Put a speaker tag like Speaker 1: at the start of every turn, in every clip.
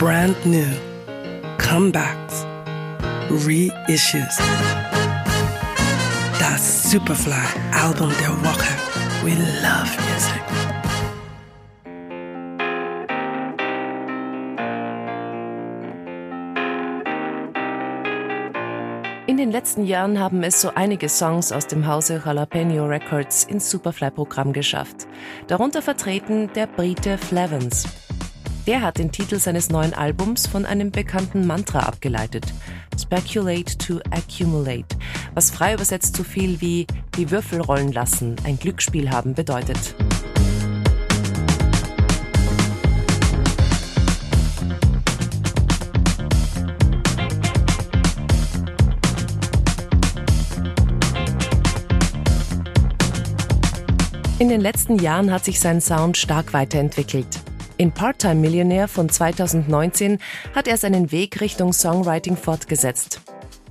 Speaker 1: brand new, comebacks, reissues. Das Superfly-Album der Woche. We love music.
Speaker 2: In den letzten Jahren haben es so einige Songs aus dem Hause Jalapeno Records ins Superfly-Programm geschafft. Darunter vertreten der Brite Flavens. Der hat den Titel seines neuen Albums von einem bekannten Mantra abgeleitet. Speculate to accumulate, was frei übersetzt so viel wie die Würfel rollen lassen, ein Glücksspiel haben bedeutet. In den letzten Jahren hat sich sein Sound stark weiterentwickelt. In Part-Time Millionär von 2019 hat er seinen Weg Richtung Songwriting fortgesetzt.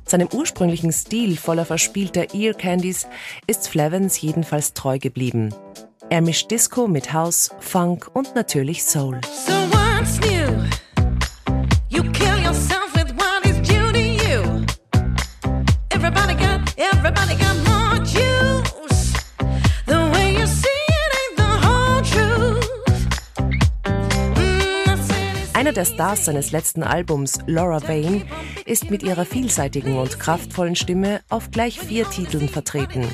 Speaker 2: Seinem ursprünglichen Stil voller verspielter Ear Candies ist Flavens jedenfalls treu geblieben. Er mischt Disco mit House, Funk und natürlich Soul.
Speaker 3: So
Speaker 2: Einer der Stars seines letzten Albums, Laura Vane, ist mit ihrer vielseitigen und kraftvollen Stimme auf gleich vier Titeln vertreten.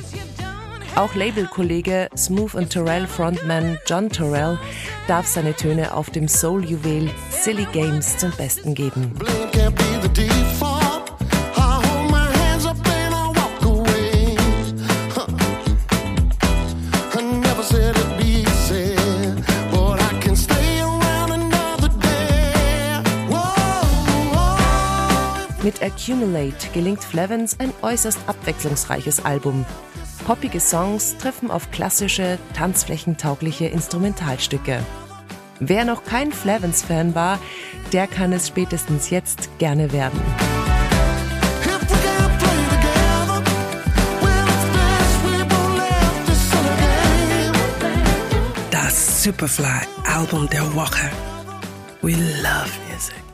Speaker 2: Auch Labelkollege Smooth and Terrell Frontman John Terrell darf seine Töne auf dem Soul-Juwel Silly Games zum Besten geben.
Speaker 4: Blame
Speaker 2: Mit Accumulate gelingt Flavens ein äußerst abwechslungsreiches Album. Poppige Songs treffen auf klassische, tanzflächentaugliche Instrumentalstücke. Wer noch kein Flavens-Fan war, der kann es spätestens jetzt gerne werden.
Speaker 1: Das Superfly-Album der Woche. We love music.